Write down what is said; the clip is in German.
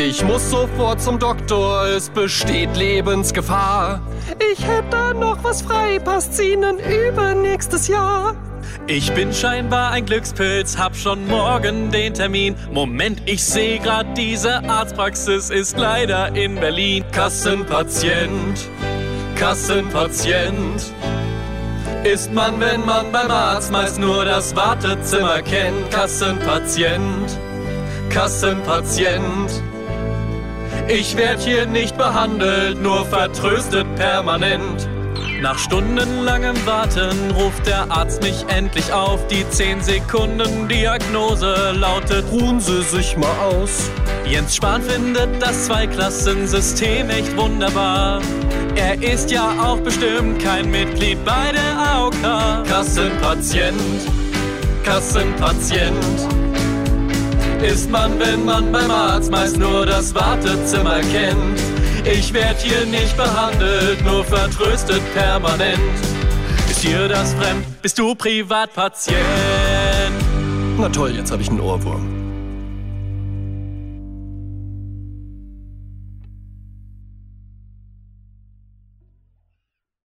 Ich muss sofort zum Doktor, es besteht Lebensgefahr. Ich hätte noch was frei, passt Ihnen über nächstes Jahr. Ich bin scheinbar ein Glückspilz, hab schon morgen den Termin. Moment, ich seh grad, diese Arztpraxis ist leider in Berlin. Kassenpatient, Kassenpatient. Ist man, wenn man beim Arzt meist nur das Wartezimmer kennt. Kassenpatient, Kassenpatient. Ich werd hier nicht behandelt, nur vertröstet permanent. Nach stundenlangem Warten ruft der Arzt mich endlich auf. Die 10 Sekunden Diagnose lautet: Ruhen Sie sich mal aus. Jens Spahn findet das Zweiklassensystem echt wunderbar. Er ist ja auch bestimmt kein Mitglied bei der AOK. Kassenpatient, Kassenpatient. Ist man, wenn man beim Arzt meist nur das Wartezimmer kennt. Ich werd hier nicht behandelt, nur vertröstet permanent. Ist dir das fremd? Bist du Privatpatient? Na toll, jetzt habe ich einen Ohrwurm.